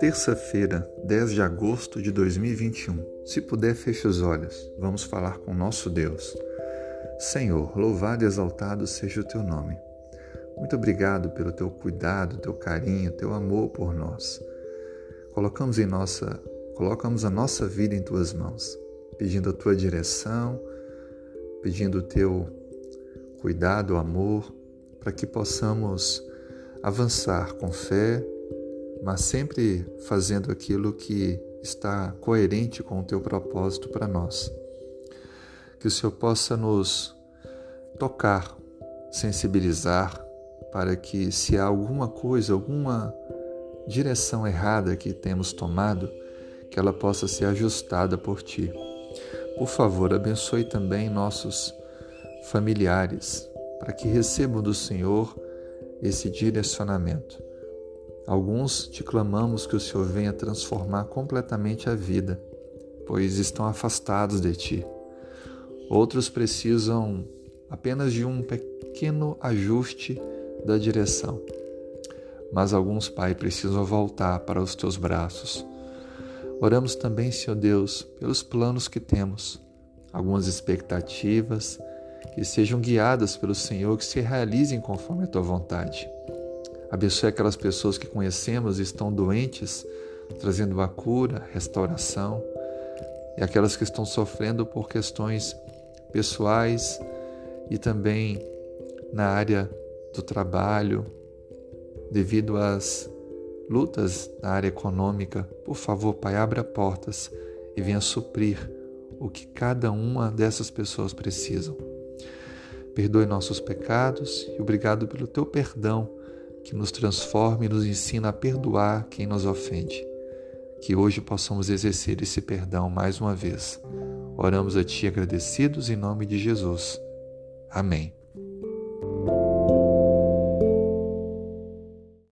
Terça-feira, 10 de agosto de 2021. Se puder, feche os olhos. Vamos falar com nosso Deus. Senhor, louvado e exaltado seja o teu nome. Muito obrigado pelo teu cuidado, teu carinho, teu amor por nós. Colocamos em nossa, colocamos a nossa vida em tuas mãos, pedindo a tua direção, pedindo o teu cuidado, amor, para que possamos avançar com fé, mas sempre fazendo aquilo que está coerente com o teu propósito para nós. Que o Senhor possa nos tocar, sensibilizar, para que, se há alguma coisa, alguma direção errada que temos tomado, que ela possa ser ajustada por Ti. Por favor, abençoe também nossos familiares, para que recebam do Senhor esse direcionamento. Alguns te clamamos que o Senhor venha transformar completamente a vida, pois estão afastados de ti. Outros precisam apenas de um pequeno ajuste da direção. Mas alguns, Pai, precisam voltar para os teus braços. Oramos também, Senhor Deus, pelos planos que temos, algumas expectativas que sejam guiadas pelo Senhor, que se realizem conforme a tua vontade. Abençoe aquelas pessoas que conhecemos e estão doentes, trazendo a cura, restauração, e aquelas que estão sofrendo por questões pessoais e também na área do trabalho, devido às lutas na área econômica. Por favor, Pai, abra portas e venha suprir o que cada uma dessas pessoas precisam. Perdoe nossos pecados e obrigado pelo teu perdão que nos transforma e nos ensina a perdoar quem nos ofende. Que hoje possamos exercer esse perdão mais uma vez. Oramos a Ti agradecidos em nome de Jesus. Amém.